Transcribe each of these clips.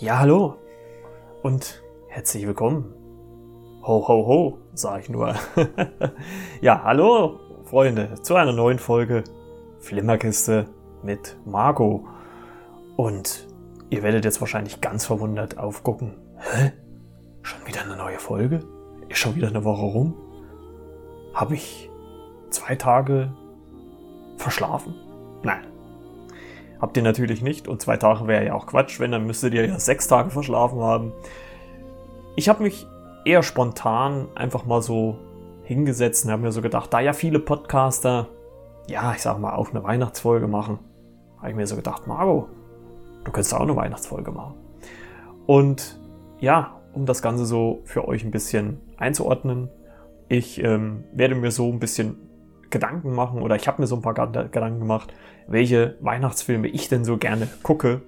Ja, hallo und herzlich willkommen. Ho, ho, ho, sag ich nur. ja, hallo, Freunde, zu einer neuen Folge Flimmerkiste mit Marco. Und ihr werdet jetzt wahrscheinlich ganz verwundert aufgucken. Hä? Schon wieder eine neue Folge? Ist schon wieder eine Woche rum? Habe ich zwei Tage verschlafen? Nein, Habt ihr natürlich nicht. Und zwei Tage wäre ja auch Quatsch, wenn, dann müsstet ihr ja sechs Tage verschlafen haben. Ich habe mich eher spontan einfach mal so hingesetzt und habe mir so gedacht, da ja viele Podcaster, ja, ich sag mal, auch eine Weihnachtsfolge machen, habe ich mir so gedacht, Margot, du könntest auch eine Weihnachtsfolge machen. Und ja, um das Ganze so für euch ein bisschen einzuordnen, ich ähm, werde mir so ein bisschen Gedanken machen oder ich habe mir so ein paar Gedanken gemacht, welche Weihnachtsfilme ich denn so gerne gucke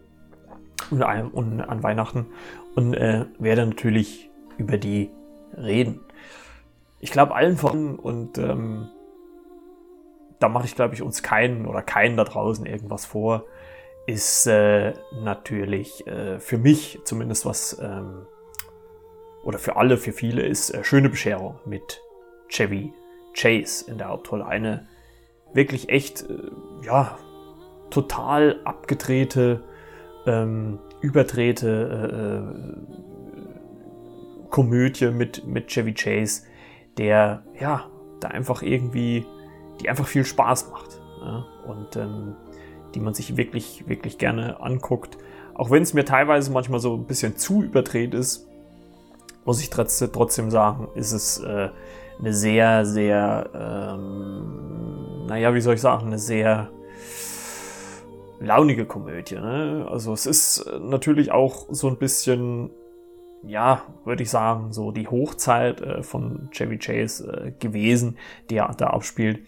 und, an Weihnachten und äh, werde natürlich über die reden. Ich glaube allen von und ähm, da mache ich glaube ich uns keinen oder keinen da draußen irgendwas vor, ist äh, natürlich äh, für mich zumindest was ähm, oder für alle, für viele ist äh, schöne Bescherung mit Chevy Chase in der Hauptrolle. Eine wirklich echt, äh, ja, total abgedrehte, ähm, überdrehte äh, äh, Komödie mit, mit Chevy Chase, der, ja, da einfach irgendwie, die einfach viel Spaß macht. Ja? Und ähm, die man sich wirklich, wirklich gerne anguckt. Auch wenn es mir teilweise manchmal so ein bisschen zu überdreht ist, muss ich trotzdem sagen, ist es äh, eine sehr, sehr, ähm, naja, wie soll ich sagen, eine sehr launige Komödie. Ne? Also es ist natürlich auch so ein bisschen, ja, würde ich sagen, so die Hochzeit äh, von Chevy Chase äh, gewesen, die er da abspielt.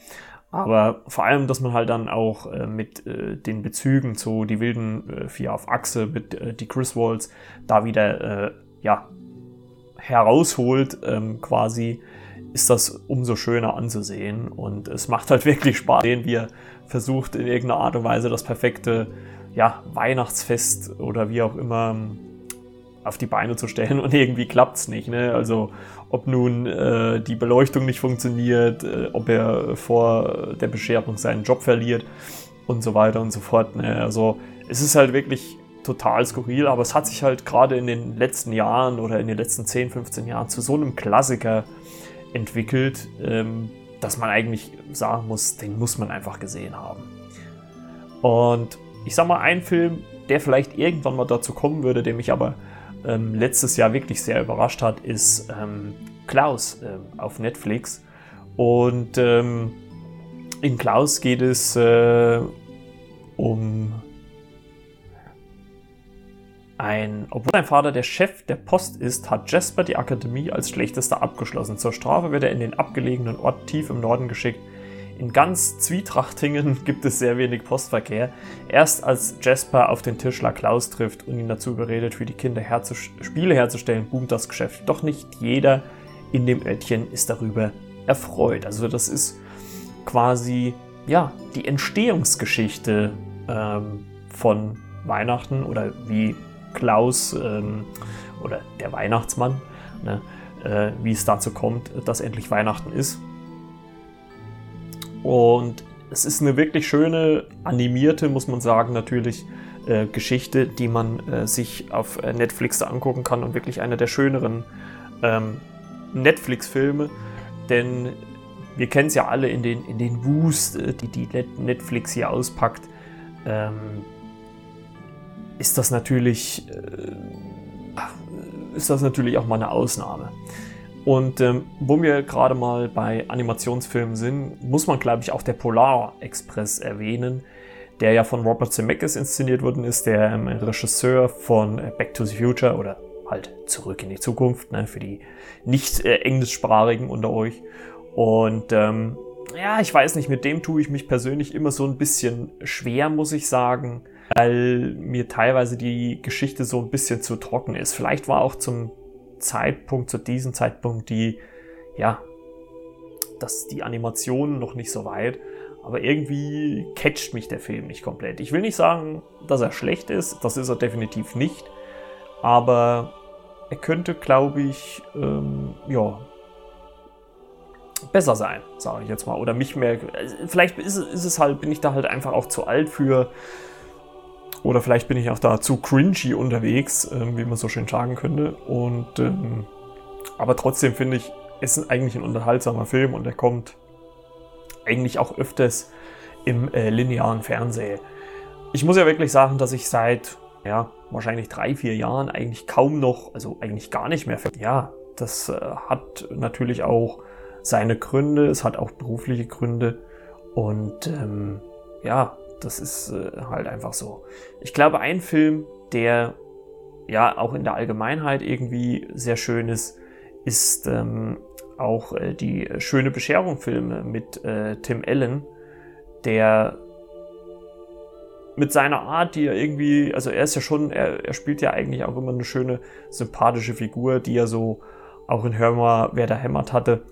Aber vor allem, dass man halt dann auch äh, mit äh, den Bezügen zu die wilden äh, vier auf Achse mit äh, die Chris Walls da wieder äh, ja herausholt ähm, quasi ist das umso schöner anzusehen. Und es macht halt wirklich Spaß, sehen wir versucht in irgendeiner Art und Weise das perfekte ja, Weihnachtsfest oder wie auch immer ähm, auf die Beine zu stellen und irgendwie klappt es nicht. Ne? Also ob nun äh, die Beleuchtung nicht funktioniert, äh, ob er vor der Bescherung seinen Job verliert und so weiter und so fort. Ne? Also es ist halt wirklich total skurril, aber es hat sich halt gerade in den letzten Jahren oder in den letzten 10, 15 Jahren zu so einem Klassiker entwickelt, ähm, dass man eigentlich sagen muss, den muss man einfach gesehen haben. Und ich sag mal, ein Film, der vielleicht irgendwann mal dazu kommen würde, der mich aber ähm, letztes Jahr wirklich sehr überrascht hat, ist ähm, Klaus äh, auf Netflix. Und ähm, in Klaus geht es äh, um ein, obwohl sein Vater der Chef der Post ist, hat Jasper die Akademie als schlechtester abgeschlossen. Zur Strafe wird er in den abgelegenen Ort tief im Norden geschickt. In ganz Zwietrachtingen gibt es sehr wenig Postverkehr. Erst als Jasper auf den Tischler Klaus trifft und ihn dazu überredet, für die Kinder herzu Spiele herzustellen, boomt das Geschäft. Doch nicht jeder in dem Örtchen ist darüber erfreut. Also das ist quasi ja die Entstehungsgeschichte ähm, von Weihnachten oder wie Klaus ähm, oder der Weihnachtsmann, ne, äh, wie es dazu kommt, dass endlich Weihnachten ist. Und es ist eine wirklich schöne, animierte, muss man sagen, natürlich äh, Geschichte, die man äh, sich auf äh, Netflix da angucken kann und wirklich einer der schöneren ähm, Netflix-Filme. Denn wir kennen es ja alle in den, in den Wust, äh, die, die Netflix hier auspackt. Ähm, ist das natürlich, äh, ist das natürlich auch mal eine Ausnahme. Und ähm, wo wir gerade mal bei Animationsfilmen sind, muss man, glaube ich, auch der Polar Express erwähnen, der ja von Robert Zemeckis inszeniert worden ist, der ähm, Regisseur von Back to the Future oder halt Zurück in die Zukunft, ne, für die nicht äh, englischsprachigen unter euch. Und ähm, ja, ich weiß nicht, mit dem tue ich mich persönlich immer so ein bisschen schwer, muss ich sagen weil mir teilweise die Geschichte so ein bisschen zu trocken ist. Vielleicht war auch zum Zeitpunkt, zu diesem Zeitpunkt die, ja, dass die Animationen noch nicht so weit, aber irgendwie catcht mich der Film nicht komplett. Ich will nicht sagen, dass er schlecht ist, das ist er definitiv nicht. aber er könnte, glaube ich, ähm, ja, besser sein, sage ich jetzt mal. Oder mich mehr. Vielleicht ist, ist, es halt, bin ich da halt einfach auch zu alt für. Oder vielleicht bin ich auch da zu cringy unterwegs, ähm, wie man so schön sagen könnte. Und ähm, aber trotzdem finde ich, es ist eigentlich ein unterhaltsamer Film und er kommt eigentlich auch öfters im äh, linearen Fernsehen. Ich muss ja wirklich sagen, dass ich seit ja, wahrscheinlich drei, vier Jahren eigentlich kaum noch, also eigentlich gar nicht mehr. Ja, das äh, hat natürlich auch seine Gründe, es hat auch berufliche Gründe und ähm, ja, das ist äh, halt einfach so. Ich glaube, ein Film, der ja auch in der Allgemeinheit irgendwie sehr schön ist, ist ähm, auch äh, die schöne Bescherung-Filme mit äh, Tim Allen, der mit seiner Art, die er irgendwie, also er ist ja schon, er, er spielt ja eigentlich auch immer eine schöne, sympathische Figur, die er so auch in Hör mal, wer da hämmert hatte.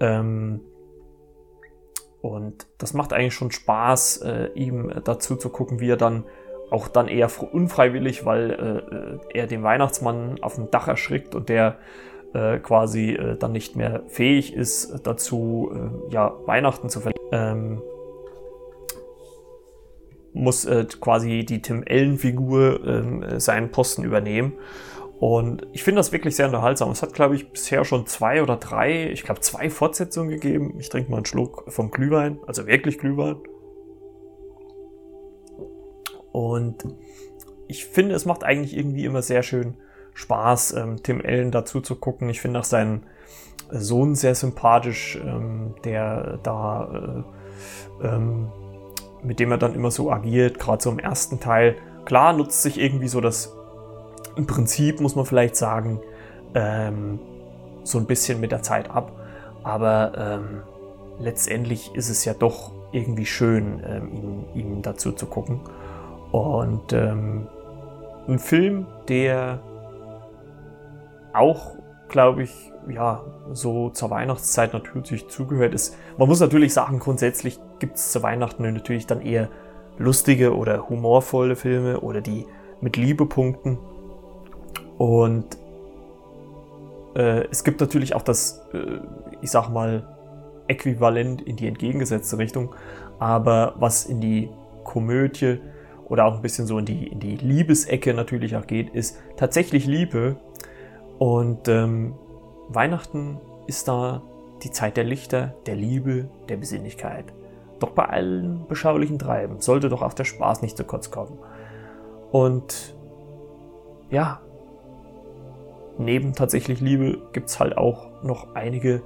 Ähm, und das macht eigentlich schon Spaß, äh, ihm dazu zu gucken, wie er dann auch dann eher unfreiwillig, weil äh, äh, er den Weihnachtsmann auf dem Dach erschrickt und der äh, quasi äh, dann nicht mehr fähig ist dazu, äh, ja, Weihnachten zu verlieren. Ähm, muss quasi die Tim Ellen-Figur ähm, seinen Posten übernehmen und ich finde das wirklich sehr unterhaltsam. Es hat, glaube ich, bisher schon zwei oder drei, ich glaube, zwei Fortsetzungen gegeben. Ich trinke mal einen Schluck vom Glühwein, also wirklich Glühwein. Und ich finde, es macht eigentlich irgendwie immer sehr schön Spaß, ähm, Tim Allen dazu zu gucken. Ich finde auch seinen Sohn sehr sympathisch, ähm, der da, äh, ähm, mit dem er dann immer so agiert, gerade so im ersten Teil. Klar nutzt sich irgendwie so das im Prinzip muss man vielleicht sagen, ähm, so ein bisschen mit der Zeit ab. Aber ähm, letztendlich ist es ja doch irgendwie schön, ähm, ihn, ihn, dazu zu gucken. Und ähm, ein Film, der auch, glaube ich, ja, so zur Weihnachtszeit natürlich zugehört ist. Man muss natürlich sagen, grundsätzlich gibt es zu Weihnachten natürlich dann eher lustige oder humorvolle Filme oder die mit Liebe punkten. Und äh, es gibt natürlich auch das, äh, ich sag mal, Äquivalent in die entgegengesetzte Richtung. Aber was in die Komödie oder auch ein bisschen so in die, in die Liebesecke natürlich auch geht, ist tatsächlich Liebe. Und ähm, Weihnachten ist da die Zeit der Lichter, der Liebe, der Besinnlichkeit. Doch bei allen beschaulichen Treiben sollte doch auch der Spaß nicht zu kurz kommen. Und ja, neben tatsächlich Liebe gibt es halt auch noch einige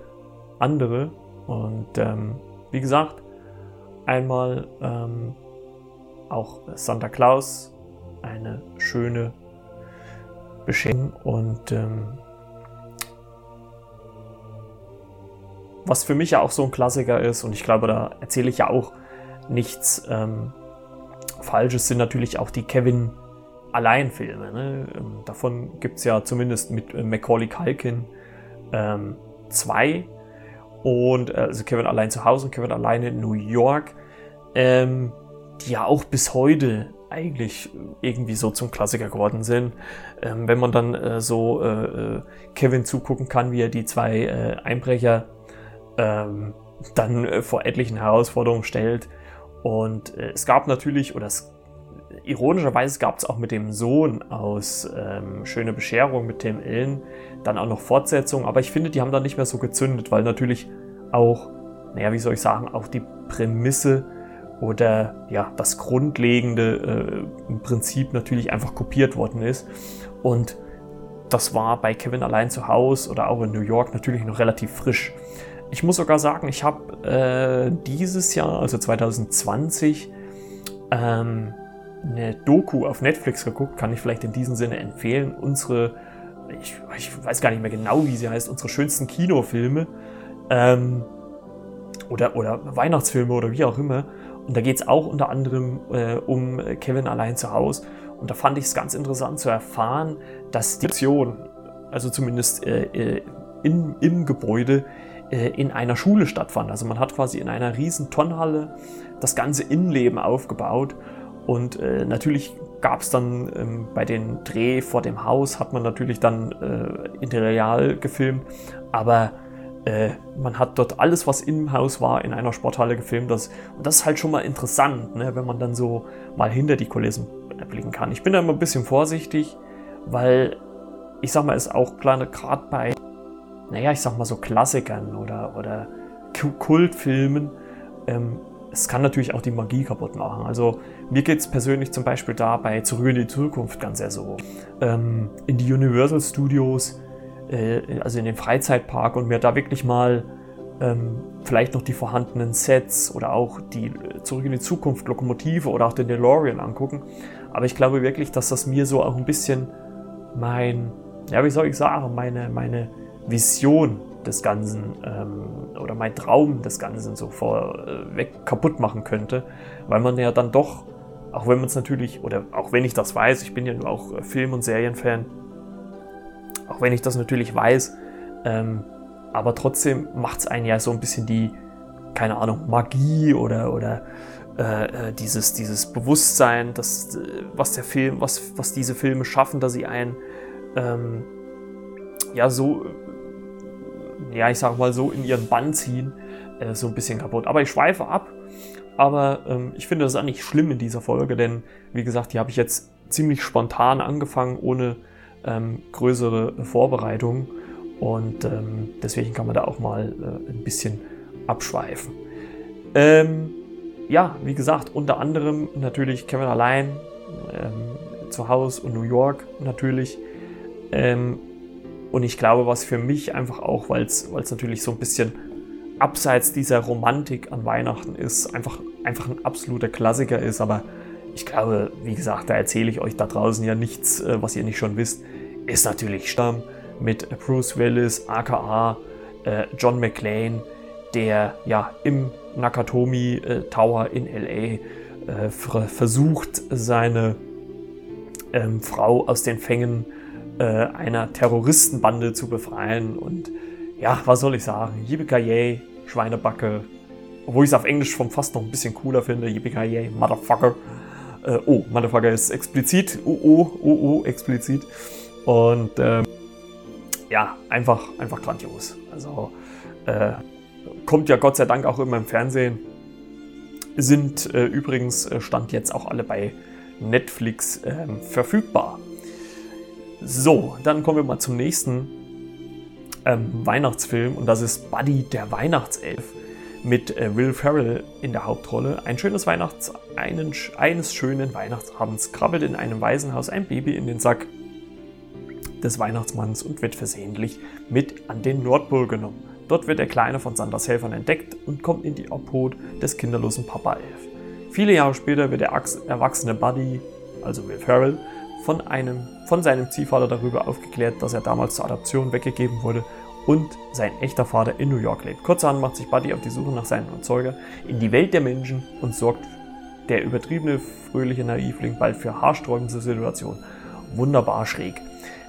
andere. Und ähm, wie gesagt, einmal ähm, auch Santa Claus, eine schöne Bescherung und ähm, was für mich ja auch so ein Klassiker ist und ich glaube, da erzähle ich ja auch nichts ähm, Falsches, sind natürlich auch die Kevin Alleinfilme. Ne? Ähm, davon gibt es ja zumindest mit äh, Macaulay Culkin ähm, zwei. Und äh, also Kevin allein zu Hause und Kevin alleine in New York, ähm, die ja auch bis heute eigentlich irgendwie so zum Klassiker geworden sind. Ähm, wenn man dann äh, so äh, äh Kevin zugucken kann, wie er die zwei äh, Einbrecher ähm, dann vor etlichen Herausforderungen stellt. Und es gab natürlich, oder es ironischerweise gab es auch mit dem Sohn aus ähm, Schöne Bescherung mit Tim Illen dann auch noch Fortsetzungen, aber ich finde, die haben dann nicht mehr so gezündet, weil natürlich auch, naja, wie soll ich sagen, auch die Prämisse oder ja, das Grundlegende äh, im Prinzip natürlich einfach kopiert worden ist. Und das war bei Kevin allein zu Hause oder auch in New York natürlich noch relativ frisch. Ich muss sogar sagen, ich habe äh, dieses Jahr, also 2020, ähm, eine Doku auf Netflix geguckt, kann ich vielleicht in diesem Sinne empfehlen. Unsere, ich, ich weiß gar nicht mehr genau, wie sie heißt, unsere schönsten Kinofilme ähm, oder, oder Weihnachtsfilme oder wie auch immer. Und da geht es auch unter anderem äh, um Kevin allein zu Hause. Und da fand ich es ganz interessant zu erfahren, dass die Aktion, also zumindest äh, äh, in, im Gebäude, äh, in einer Schule stattfand. Also man hat quasi in einer riesen Tonnhalle das ganze Innenleben aufgebaut und äh, natürlich gab es dann ähm, bei den Dreh vor dem Haus, hat man natürlich dann äh, interreal gefilmt, aber äh, man hat dort alles, was im Haus war, in einer Sporthalle gefilmt. Das, und das ist halt schon mal interessant, ne, wenn man dann so mal hinter die Kulissen blicken kann. Ich bin da immer ein bisschen vorsichtig, weil ich sag mal, ist auch gerade bei, naja, ich sag mal so Klassikern oder, oder Kultfilmen, ähm, es kann natürlich auch die Magie kaputt machen. Also mir geht es persönlich zum Beispiel da bei Zurück in die Zukunft ganz sehr so. Ähm, in die Universal Studios, äh, also in den Freizeitpark und mir da wirklich mal ähm, vielleicht noch die vorhandenen Sets oder auch die äh, Zurück in die Zukunft Lokomotive oder auch den DeLorean angucken. Aber ich glaube wirklich, dass das mir so auch ein bisschen mein, ja, wie soll ich sagen, meine, meine Vision des Ganzen ähm, oder mein Traum des Ganzen so vorweg äh, kaputt machen könnte, weil man ja dann doch, auch wenn man es natürlich, oder auch wenn ich das weiß, ich bin ja nur auch äh, Film- und Serienfan, auch wenn ich das natürlich weiß, ähm, aber trotzdem macht es einen ja so ein bisschen die, keine Ahnung, Magie oder, oder äh, äh dieses, dieses Bewusstsein, dass, was der Film, was, was diese Filme schaffen, dass sie einen ähm, ja so ja, ich sag mal so, in ihren Bann ziehen, äh, so ein bisschen kaputt. Aber ich schweife ab. Aber ähm, ich finde das auch nicht schlimm in dieser Folge, denn wie gesagt, die habe ich jetzt ziemlich spontan angefangen, ohne ähm, größere Vorbereitungen. Und ähm, deswegen kann man da auch mal äh, ein bisschen abschweifen. Ähm, ja, wie gesagt, unter anderem natürlich Kevin allein, ähm, zu Hause und New York natürlich. Ähm, und ich glaube, was für mich einfach auch, weil es natürlich so ein bisschen abseits dieser Romantik an Weihnachten ist, einfach, einfach ein absoluter Klassiker ist. Aber ich glaube, wie gesagt, da erzähle ich euch da draußen ja nichts, äh, was ihr nicht schon wisst. Ist natürlich Stamm mit Bruce Willis, aka äh, John McClane, der ja im Nakatomi äh, Tower in LA versucht, seine ähm, Frau aus den Fängen äh, einer Terroristenbande zu befreien. Und ja, was soll ich sagen? Yippie Schweinebacke. Obwohl ich es auf Englisch schon fast noch ein bisschen cooler finde. Yippie Motherfucker. Äh, oh, Motherfucker ist explizit. Oh, oh, oh, oh, explizit. Und ähm, ja, einfach, einfach grandios. Also äh, kommt ja Gott sei Dank auch immer im Fernsehen. Sind äh, übrigens, äh, stand jetzt auch alle bei Netflix ähm, verfügbar. So, dann kommen wir mal zum nächsten ähm, Weihnachtsfilm und das ist Buddy der Weihnachtself mit äh, Will Ferrell in der Hauptrolle. Ein schönes Weihnachts einen, eines schönen Weihnachtsabends krabbelt in einem Waisenhaus ein Baby in den Sack des Weihnachtsmanns und wird versehentlich mit an den Nordpol genommen. Dort wird der Kleine von Sanders Helfern entdeckt und kommt in die Obhut des kinderlosen Papa Elf. Viele Jahre später wird der erwachsene Buddy, also Will Ferrell, von, einem, von seinem Ziehvater darüber aufgeklärt, dass er damals zur Adoption weggegeben wurde und sein echter Vater in New York lebt. Kurzerhand macht sich Buddy auf die Suche nach seinem Erzeuger in die Welt der Menschen und sorgt der übertriebene, fröhliche Naivling bald für haarsträubende Situationen. Wunderbar schräg.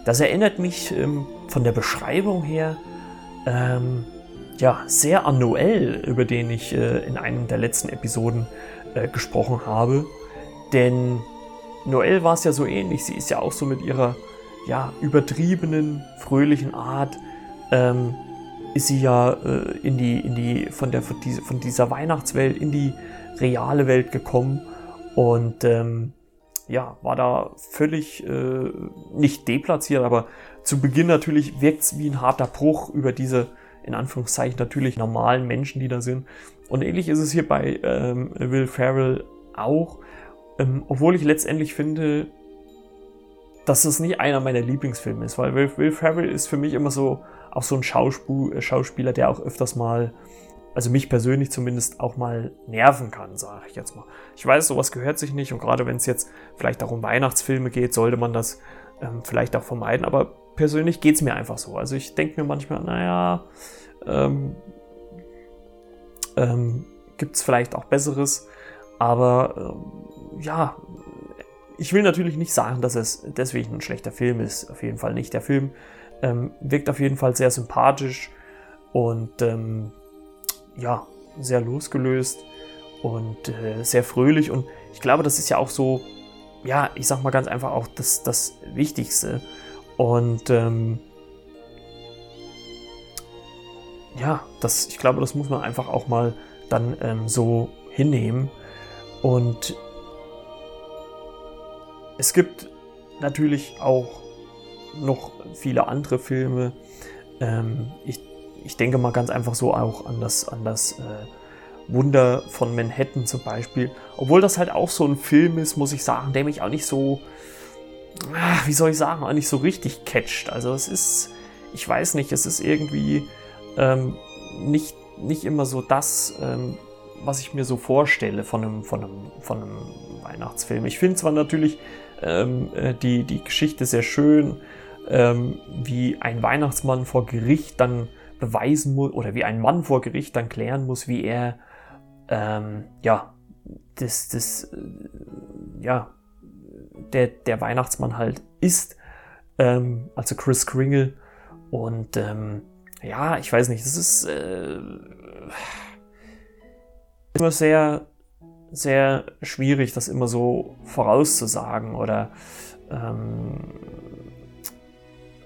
Das erinnert mich ähm, von der Beschreibung her ähm, ja, sehr an Noel, über den ich äh, in einem der letzten Episoden äh, gesprochen habe. Denn Noelle war es ja so ähnlich. Sie ist ja auch so mit ihrer ja, übertriebenen, fröhlichen Art, ähm, ist sie ja äh, in die, in die, von, der, von, diese, von dieser Weihnachtswelt in die reale Welt gekommen und ähm, ja, war da völlig äh, nicht deplatziert, aber zu Beginn natürlich wirkt es wie ein harter Bruch über diese, in Anführungszeichen, natürlich normalen Menschen, die da sind. Und ähnlich ist es hier bei ähm, Will Ferrell auch. Ähm, obwohl ich letztendlich finde, dass das nicht einer meiner Lieblingsfilme ist, weil Will, Will Ferrell ist für mich immer so auch so ein Schauspiel, äh, Schauspieler, der auch öfters mal, also mich persönlich zumindest auch mal nerven kann, sage ich jetzt mal. Ich weiß, sowas gehört sich nicht und gerade wenn es jetzt vielleicht auch um Weihnachtsfilme geht, sollte man das ähm, vielleicht auch vermeiden, aber persönlich geht es mir einfach so. Also ich denke mir manchmal, naja, ähm, ähm, gibt es vielleicht auch Besseres, aber ähm, ja, ich will natürlich nicht sagen, dass es deswegen ein schlechter Film ist. Auf jeden Fall nicht. Der Film ähm, wirkt auf jeden Fall sehr sympathisch und ähm, ja, sehr losgelöst und äh, sehr fröhlich. Und ich glaube, das ist ja auch so ja, ich sag mal ganz einfach auch das, das Wichtigste. Und ähm, ja, das, ich glaube, das muss man einfach auch mal dann ähm, so hinnehmen. Und es gibt natürlich auch noch viele andere Filme. Ähm, ich, ich denke mal ganz einfach so auch an das, an das äh, Wunder von Manhattan zum Beispiel. Obwohl das halt auch so ein Film ist, muss ich sagen, der mich auch nicht so, ach, wie soll ich sagen, auch nicht so richtig catcht. Also es ist, ich weiß nicht, es ist irgendwie ähm, nicht, nicht immer so das, ähm, was ich mir so vorstelle von einem, von einem, von einem Weihnachtsfilm. Ich finde zwar natürlich ähm, äh, die, die Geschichte sehr schön, ähm, wie ein Weihnachtsmann vor Gericht dann beweisen muss, oder wie ein Mann vor Gericht dann klären muss, wie er ähm, ja, das, das, äh, ja, der, der Weihnachtsmann halt ist, ähm, also Chris Kringle. Und ähm, ja, ich weiß nicht, das ist äh, immer sehr, sehr schwierig, das immer so vorauszusagen oder ähm,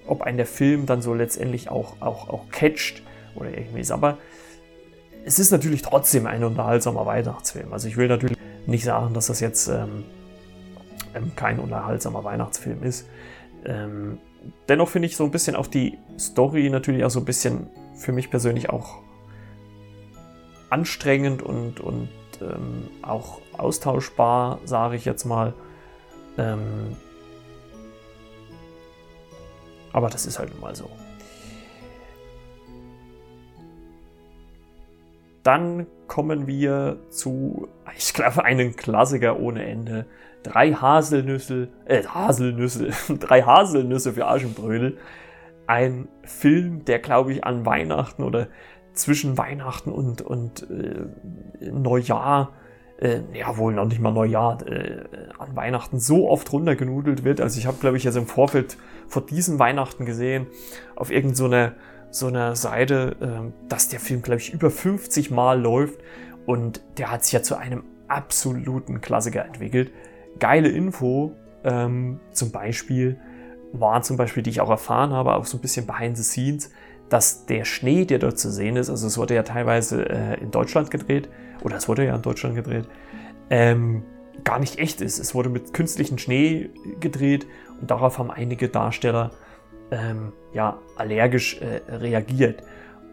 ob ein der Film dann so letztendlich auch, auch, auch catcht oder irgendwie Aber es ist natürlich trotzdem ein unterhaltsamer Weihnachtsfilm. Also ich will natürlich nicht sagen, dass das jetzt ähm, ähm, kein unterhaltsamer Weihnachtsfilm ist. Ähm, dennoch finde ich so ein bisschen auch die Story natürlich auch so ein bisschen für mich persönlich auch anstrengend und, und ähm, auch austauschbar, sage ich jetzt mal. Ähm, aber das ist halt mal so. Dann kommen wir zu, ich glaube, einem Klassiker ohne Ende. Drei Haselnüsse, äh, Haselnüsse, drei Haselnüsse für Aschenbrödel. Ein Film, der, glaube ich, an Weihnachten oder zwischen Weihnachten und, und äh, Neujahr, äh, ja wohl noch nicht mal Neujahr, äh, an Weihnachten so oft runtergenudelt wird. Also ich habe, glaube ich, jetzt im Vorfeld vor diesem Weihnachten gesehen, auf irgendeiner so so einer Seite, äh, dass der Film, glaube ich, über 50 Mal läuft und der hat sich ja zu einem absoluten Klassiker entwickelt. Geile Info, ähm, zum Beispiel, war zum Beispiel, die ich auch erfahren habe, auch so ein bisschen behind the scenes, dass der Schnee, der dort zu sehen ist, also es wurde ja teilweise äh, in Deutschland gedreht, oder es wurde ja in Deutschland gedreht, ähm, gar nicht echt ist. Es wurde mit künstlichem Schnee gedreht und darauf haben einige Darsteller ähm, ja, allergisch äh, reagiert.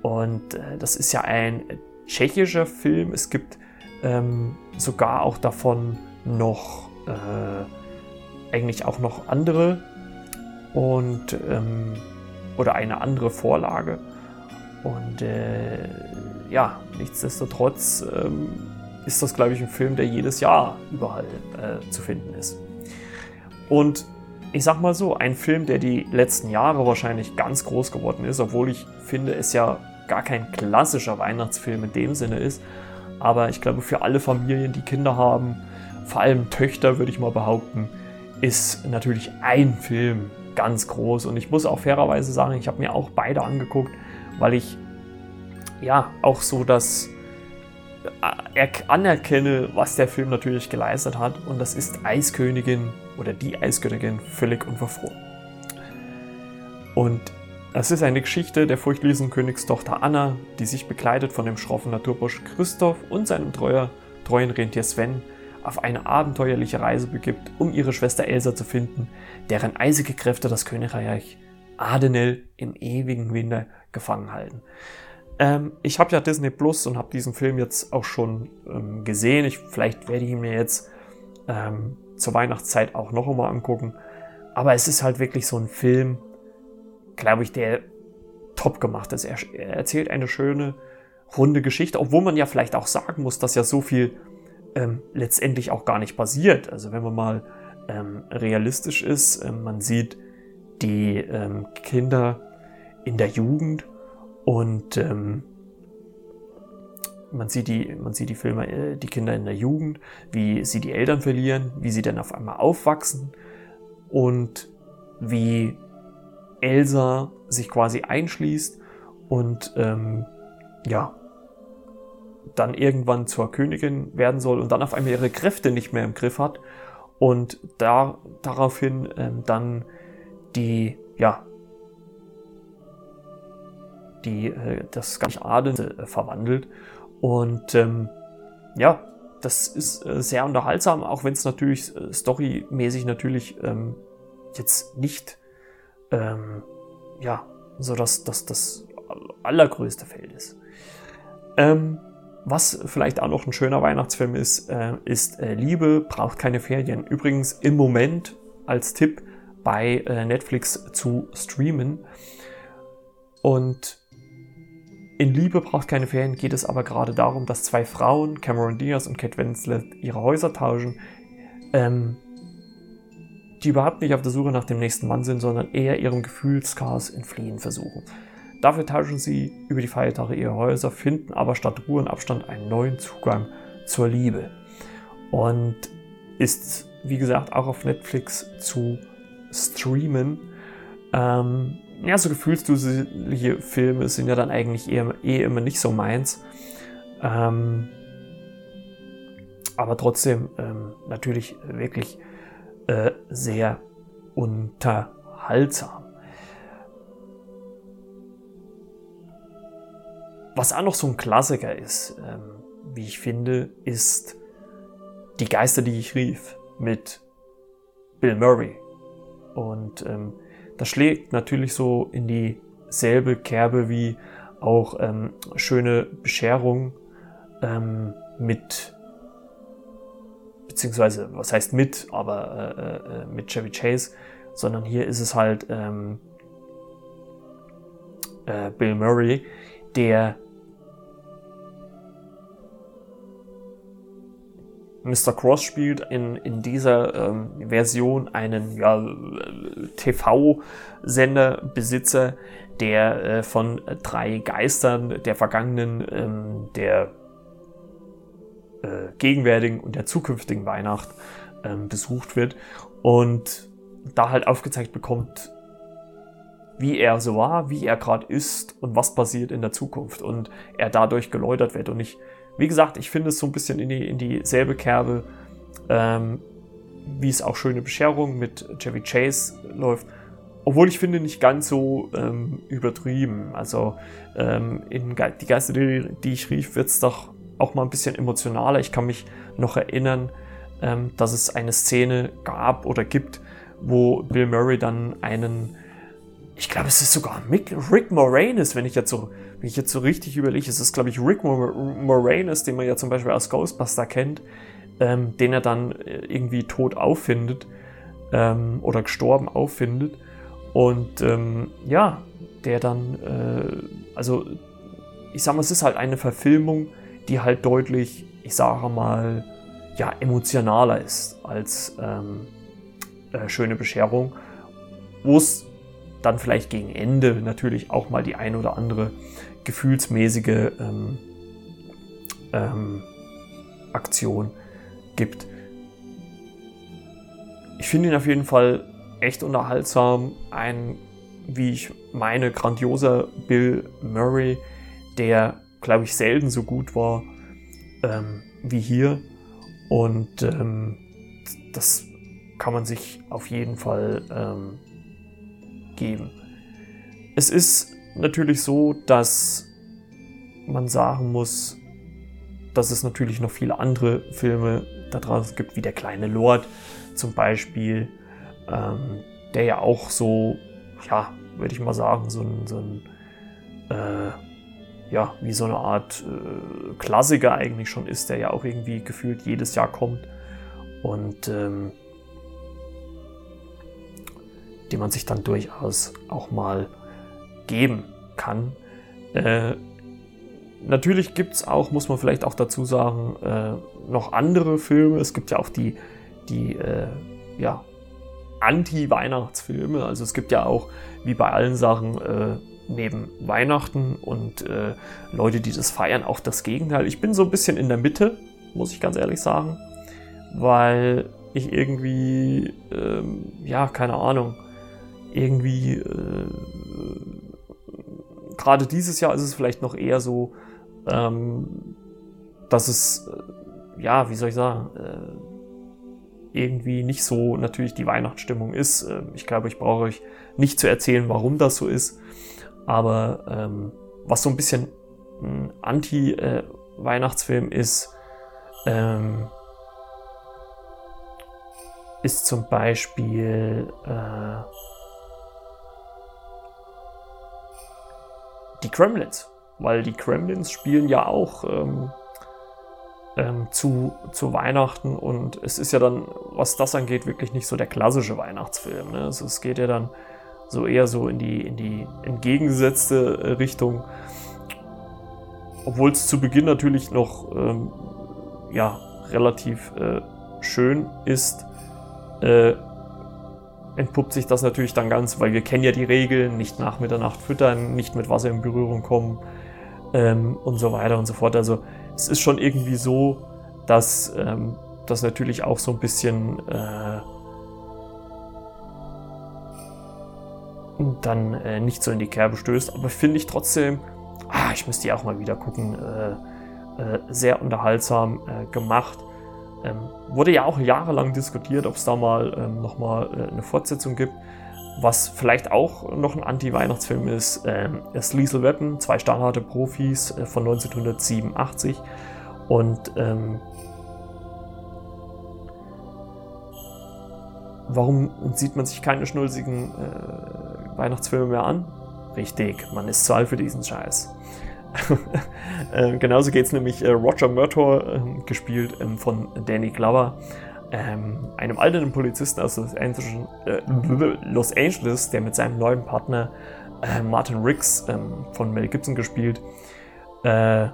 Und äh, das ist ja ein tschechischer Film. Es gibt ähm, sogar auch davon noch äh, eigentlich auch noch andere und ähm, oder eine andere Vorlage. Und äh, ja, nichtsdestotrotz ähm, ist das, glaube ich, ein Film, der jedes Jahr überall äh, zu finden ist. Und ich sag mal so, ein Film, der die letzten Jahre wahrscheinlich ganz groß geworden ist, obwohl ich finde, es ja gar kein klassischer Weihnachtsfilm in dem Sinne ist. Aber ich glaube, für alle Familien, die Kinder haben, vor allem Töchter, würde ich mal behaupten, ist natürlich ein Film ganz groß. Und ich muss auch fairerweise sagen, ich habe mir auch beide angeguckt, weil ich ja auch so das äh, anerkenne, was der Film natürlich geleistet hat. Und das ist Eiskönigin oder die Eiskönigin völlig unverfroren. Und es ist eine Geschichte der furchtlosen Königstochter Anna, die sich begleitet von dem schroffen Naturbursch Christoph und seinem treuer, treuen Rentier Sven auf eine abenteuerliche Reise begibt, um ihre Schwester Elsa zu finden, deren eisige Kräfte das Königreich Adenel im ewigen Winter gefangen halten. Ähm, ich habe ja Disney Plus und habe diesen Film jetzt auch schon ähm, gesehen. Ich, vielleicht werde ich ihn mir jetzt ähm, zur Weihnachtszeit auch noch einmal angucken. Aber es ist halt wirklich so ein Film, glaube ich, der top gemacht ist. Er, er, erzählt eine schöne, runde Geschichte, obwohl man ja vielleicht auch sagen muss, dass ja so viel ähm, letztendlich auch gar nicht passiert. Also wenn man mal ähm, realistisch ist, ähm, man sieht die ähm, Kinder in der Jugend und ähm, man sieht die, man sieht die Filme, äh, die Kinder in der Jugend, wie sie die Eltern verlieren, wie sie dann auf einmal aufwachsen und wie Elsa sich quasi einschließt und ähm, ja, dann irgendwann zur Königin werden soll und dann auf einmal ihre Kräfte nicht mehr im Griff hat und da, daraufhin ähm, dann die, ja, die, äh, das ganze Adel äh, verwandelt. Und ähm, ja, das ist äh, sehr unterhaltsam, auch wenn es natürlich äh, storymäßig natürlich ähm, jetzt nicht ähm, ja, so dass das, das allergrößte Feld ist. Ähm, was vielleicht auch noch ein schöner Weihnachtsfilm ist, äh, ist äh, Liebe braucht keine Ferien. Übrigens im Moment als Tipp bei äh, Netflix zu streamen. Und in Liebe braucht keine Ferien geht es aber gerade darum, dass zwei Frauen, Cameron Diaz und Kate Winslet, ihre Häuser tauschen, ähm, die überhaupt nicht auf der Suche nach dem nächsten Mann sind, sondern eher ihrem Gefühlschaos entfliehen versuchen. Dafür tauschen sie über die Feiertage ihre Häuser, finden aber statt Ruhe und Abstand einen neuen Zugang zur Liebe. Und ist, wie gesagt, auch auf Netflix zu streamen. Ähm, ja, so gefühlsduselige Filme sind ja dann eigentlich eher, eh immer nicht so meins. Ähm, aber trotzdem ähm, natürlich wirklich äh, sehr unterhaltsam. Was auch noch so ein Klassiker ist, ähm, wie ich finde, ist Die Geister, die ich rief mit Bill Murray. Und ähm, das schlägt natürlich so in dieselbe Kerbe wie auch ähm, schöne Bescherung ähm, mit, beziehungsweise was heißt mit, aber äh, äh, mit Chevy Chase, sondern hier ist es halt ähm, äh, Bill Murray, der Mr. Cross spielt in, in dieser ähm, Version einen ja, TV-Senderbesitzer, der äh, von drei Geistern der vergangenen, ähm, der äh, gegenwärtigen und der zukünftigen Weihnacht ähm, besucht wird und da halt aufgezeigt bekommt, wie er so war, wie er gerade ist und was passiert in der Zukunft und er dadurch geläutert wird und ich wie gesagt, ich finde es so ein bisschen in, die, in dieselbe Kerbe, ähm, wie es auch schöne Bescherung mit Chevy Chase läuft. Obwohl ich finde, nicht ganz so ähm, übertrieben. Also ähm, in Ge die Geister, die, die ich rief, wird es doch auch mal ein bisschen emotionaler. Ich kann mich noch erinnern, ähm, dass es eine Szene gab oder gibt, wo Bill Murray dann einen, ich glaube, es ist sogar Mick, Rick Moranis, wenn ich jetzt so wenn ich jetzt so richtig überlege, es ist, glaube ich, Rick Moranis, den man ja zum Beispiel aus Ghostbuster kennt, ähm, den er dann äh, irgendwie tot auffindet ähm, oder gestorben auffindet. Und ähm, ja, der dann, äh, also ich sag mal, es ist halt eine Verfilmung, die halt deutlich, ich sage mal, ja, emotionaler ist als ähm, äh, Schöne Bescherung, wo es dann vielleicht gegen Ende natürlich auch mal die ein oder andere gefühlsmäßige ähm, ähm, Aktion gibt. Ich finde ihn auf jeden Fall echt unterhaltsam. Ein, wie ich meine, grandioser Bill Murray, der, glaube ich, selten so gut war ähm, wie hier. Und ähm, das kann man sich auf jeden Fall ähm, geben. Es ist natürlich so, dass man sagen muss, dass es natürlich noch viele andere Filme da draußen gibt, wie Der kleine Lord zum Beispiel, ähm, der ja auch so, ja, würde ich mal sagen, so ein, so ein äh, ja, wie so eine Art äh, Klassiker eigentlich schon ist, der ja auch irgendwie gefühlt jedes Jahr kommt und ähm, den man sich dann durchaus auch mal geben kann. Äh, natürlich gibt es auch, muss man vielleicht auch dazu sagen, äh, noch andere Filme. Es gibt ja auch die, die äh, ja, Anti-Weihnachtsfilme. Also es gibt ja auch, wie bei allen Sachen, äh, neben Weihnachten und äh, Leute, die das feiern, auch das Gegenteil. Ich bin so ein bisschen in der Mitte, muss ich ganz ehrlich sagen, weil ich irgendwie, ähm, ja, keine Ahnung, irgendwie äh, gerade dieses Jahr ist es vielleicht noch eher so, ähm, dass es, äh, ja, wie soll ich sagen, äh, irgendwie nicht so natürlich die Weihnachtsstimmung ist. Ähm, ich glaube, ich brauche euch nicht zu erzählen, warum das so ist. Aber ähm, was so ein bisschen ein Anti-Weihnachtsfilm ist, ähm, ist zum Beispiel äh, die Kremlins. Weil die Kremlins spielen ja auch ähm, ähm, zu, zu Weihnachten und es ist ja dann, was das angeht, wirklich nicht so der klassische Weihnachtsfilm. Ne? Also es geht ja dann so eher so in die, in die entgegengesetzte äh, Richtung. Obwohl es zu Beginn natürlich noch ähm, ja, relativ äh, schön ist, äh, entpuppt sich das natürlich dann ganz, weil wir kennen ja die Regeln, nicht nach Mitternacht füttern, nicht mit Wasser in Berührung kommen ähm, und so weiter und so fort. Also es ist schon irgendwie so, dass ähm, das natürlich auch so ein bisschen äh, dann äh, nicht so in die Kerbe stößt. Aber finde ich trotzdem, ah, ich müsste die auch mal wieder gucken, äh, äh sehr unterhaltsam äh, gemacht. Ähm, wurde ja auch jahrelang diskutiert, ob es da mal ähm, nochmal äh, eine Fortsetzung gibt. Was vielleicht auch noch ein Anti-Weihnachtsfilm ist, ähm, ist Lethal Weapon, zwei stahlharte Profis äh, von 1987. Und ähm, warum sieht man sich keine schnulzigen äh, Weihnachtsfilme mehr an? Richtig, man ist zu alt für diesen Scheiß. äh, genauso geht es nämlich äh, Roger Murtaugh, ähm, gespielt ähm, von Danny Glover ähm, einem alternden Polizisten aus Los Angeles, äh, Los Angeles der mit seinem neuen Partner äh, Martin Riggs, ähm, von Mel Gibson gespielt, äh,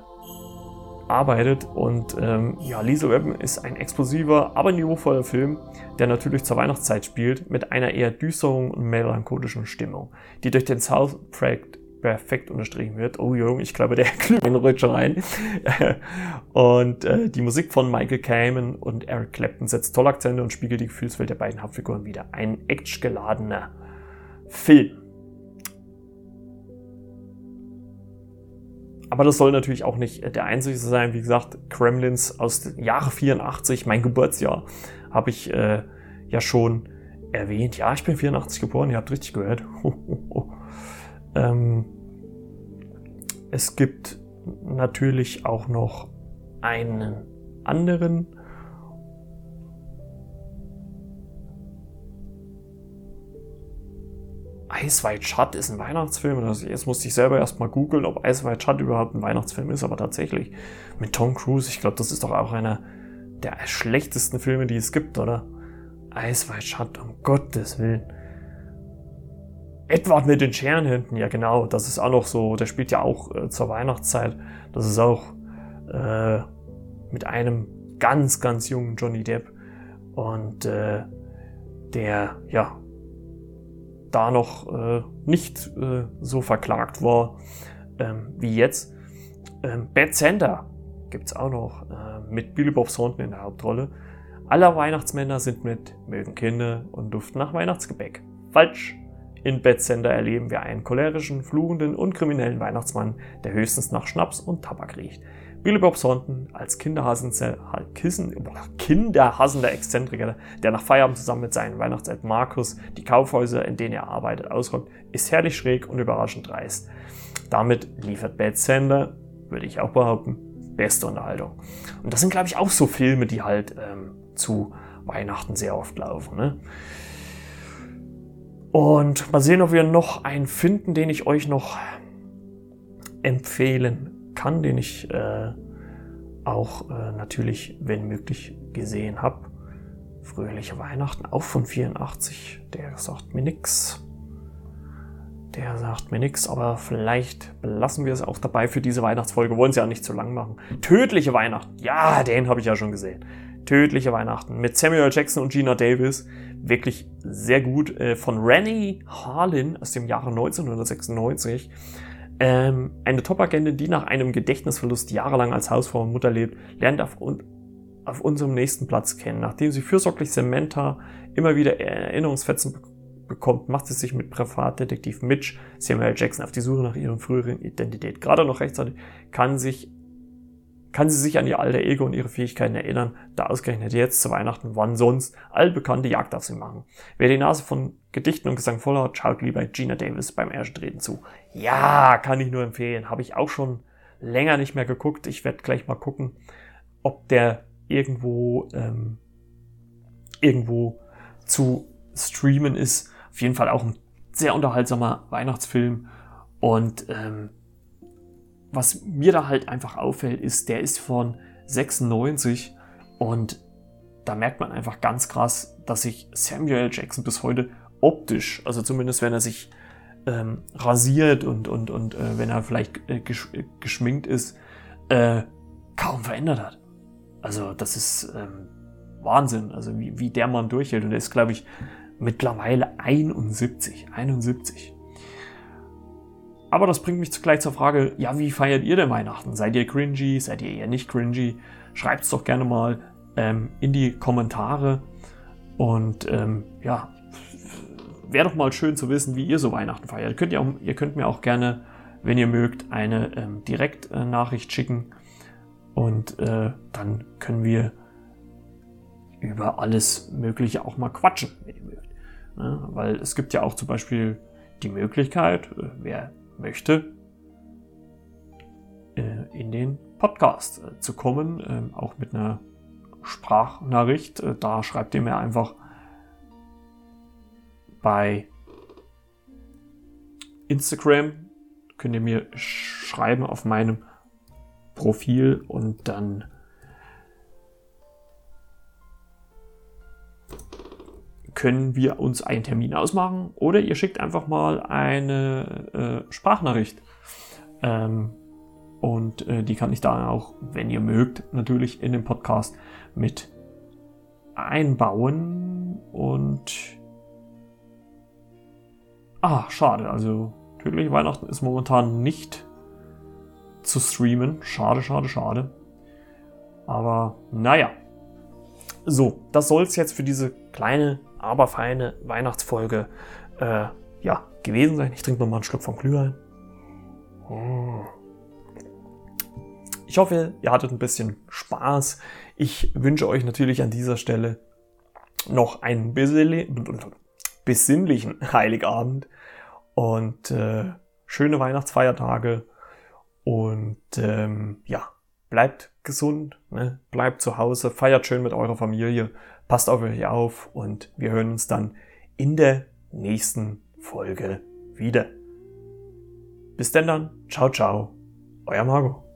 arbeitet. Und ähm, ja, Lisa Weapon ist ein explosiver, aber niveauvoller Film, der natürlich zur Weihnachtszeit spielt, mit einer eher düsteren und melancholischen Stimmung, die durch den Soundtrack perfekt unterstrichen wird. Oh Junge, ich glaube, der Glühwein rutscht schon rein. und äh, die Musik von Michael Kamen und Eric Clapton setzt tolle Akzente und spiegelt die Gefühlswelt der beiden Hauptfiguren wieder. Ein actiongeladener Film. Aber das soll natürlich auch nicht der einzige sein. Wie gesagt, Kremlins aus dem Jahre 84, mein Geburtsjahr, habe ich äh, ja schon erwähnt. Ja, ich bin 84 geboren, ihr habt richtig gehört. ähm, es gibt natürlich auch noch einen anderen. White Shut ist ein Weihnachtsfilm. Jetzt musste ich selber erstmal googeln, ob White Shut überhaupt ein Weihnachtsfilm ist, aber tatsächlich mit Tom Cruise, ich glaube, das ist doch auch einer der schlechtesten Filme, die es gibt, oder? White Shut, um Gottes Willen. Edward mit den Scherenhänden, ja genau, das ist auch noch so, der spielt ja auch äh, zur Weihnachtszeit. Das ist auch äh, mit einem ganz, ganz jungen Johnny Depp. Und äh, der, ja, da noch äh, nicht äh, so verklagt war ähm, wie jetzt. Ähm, Bad Santa gibt es auch noch äh, mit Billy Bob Thornton in der Hauptrolle. Alle Weihnachtsmänner sind mit mögen Kinder und duften nach Weihnachtsgebäck. Falsch! In Betzender erleben wir einen cholerischen, fluchenden und kriminellen Weihnachtsmann, der höchstens nach Schnaps und Tabak riecht. Billy Bob Thornton als kinderhassender, kinderhassender Exzentriker, der nach Feierabend zusammen mit seinem Weihnachtseltern Markus die Kaufhäuser, in denen er arbeitet, ausrockt, ist herrlich schräg und überraschend dreist. Damit liefert Bad Sender, würde ich auch behaupten, beste Unterhaltung. Und das sind, glaube ich, auch so Filme, die halt ähm, zu Weihnachten sehr oft laufen. Ne? Und mal sehen, ob wir noch einen finden, den ich euch noch empfehlen kann, den ich äh, auch äh, natürlich, wenn möglich, gesehen habe. Fröhliche Weihnachten, auch von 84. Der sagt mir nichts. Der sagt mir nichts, aber vielleicht belassen wir es auch dabei für diese Weihnachtsfolge. Wollen sie ja nicht zu lang machen. Tödliche Weihnachten. Ja, den habe ich ja schon gesehen. Tödliche Weihnachten mit Samuel Jackson und Gina Davis wirklich sehr gut äh, von Rennie Harlin aus dem Jahre 1996. Ähm, eine Top-Agentin, die nach einem Gedächtnisverlust jahrelang als Hausfrau und Mutter lebt, lernt auf, auf unserem nächsten Platz kennen. Nachdem sie fürsorglich Samantha immer wieder Erinnerungsfetzen be bekommt, macht sie sich mit Privatdetektiv Mitch Samuel Jackson auf die Suche nach ihrer früheren Identität. Gerade noch rechtzeitig kann sich kann sie sich an ihr alter Ego und ihre Fähigkeiten erinnern, da ausgerechnet jetzt zu Weihnachten, wann sonst, allbekannte Jagd auf sie machen. Wer die Nase von Gedichten und Gesang voll hat, schaut lieber Gina Davis beim Ersten zu. Ja, kann ich nur empfehlen. Habe ich auch schon länger nicht mehr geguckt. Ich werde gleich mal gucken, ob der irgendwo, ähm, irgendwo zu streamen ist. Auf jeden Fall auch ein sehr unterhaltsamer Weihnachtsfilm. Und ähm, was mir da halt einfach auffällt, ist, der ist von 96 und da merkt man einfach ganz krass, dass sich Samuel Jackson bis heute optisch, also zumindest wenn er sich ähm, rasiert und, und, und äh, wenn er vielleicht äh, gesch äh, geschminkt ist, äh, kaum verändert hat. Also das ist ähm, Wahnsinn, also wie, wie der Mann durchhält. Und er ist, glaube ich, mittlerweile 71. 71. Aber das bringt mich gleich zur Frage, ja, wie feiert ihr denn Weihnachten? Seid ihr cringy? Seid ihr eher nicht cringy? Schreibt es doch gerne mal ähm, in die Kommentare. Und ähm, ja, wäre doch mal schön zu wissen, wie ihr so Weihnachten feiert. Könnt ihr, auch, ihr könnt mir auch gerne, wenn ihr mögt, eine ähm, Direktnachricht schicken. Und äh, dann können wir über alles Mögliche auch mal quatschen, wenn ihr mögt. Ja, weil es gibt ja auch zum Beispiel die Möglichkeit, äh, wer möchte, äh, in den Podcast äh, zu kommen, ähm, auch mit einer Sprachnachricht. Äh, da schreibt ihr mir einfach bei Instagram, könnt ihr mir schreiben auf meinem Profil und dann können wir uns einen Termin ausmachen oder ihr schickt einfach mal eine äh, Sprachnachricht. Ähm, und äh, die kann ich dann auch, wenn ihr mögt, natürlich in den Podcast mit einbauen. Und ah, schade. Also tödliche Weihnachten ist momentan nicht zu streamen. Schade, schade, schade. Aber naja. So, das soll es jetzt für diese kleine aber feine Weihnachtsfolge äh, ja, gewesen sein. Ich trinke nochmal einen Schluck vom Glühwein. Oh. Ich hoffe, ihr hattet ein bisschen Spaß. Ich wünsche euch natürlich an dieser Stelle noch einen besinnlichen Heiligabend und äh, schöne Weihnachtsfeiertage. Und ähm, ja, bleibt gesund, ne? bleibt zu Hause, feiert schön mit eurer Familie Passt auf euch auf und wir hören uns dann in der nächsten Folge wieder. Bis denn dann. Ciao, ciao. Euer Margot.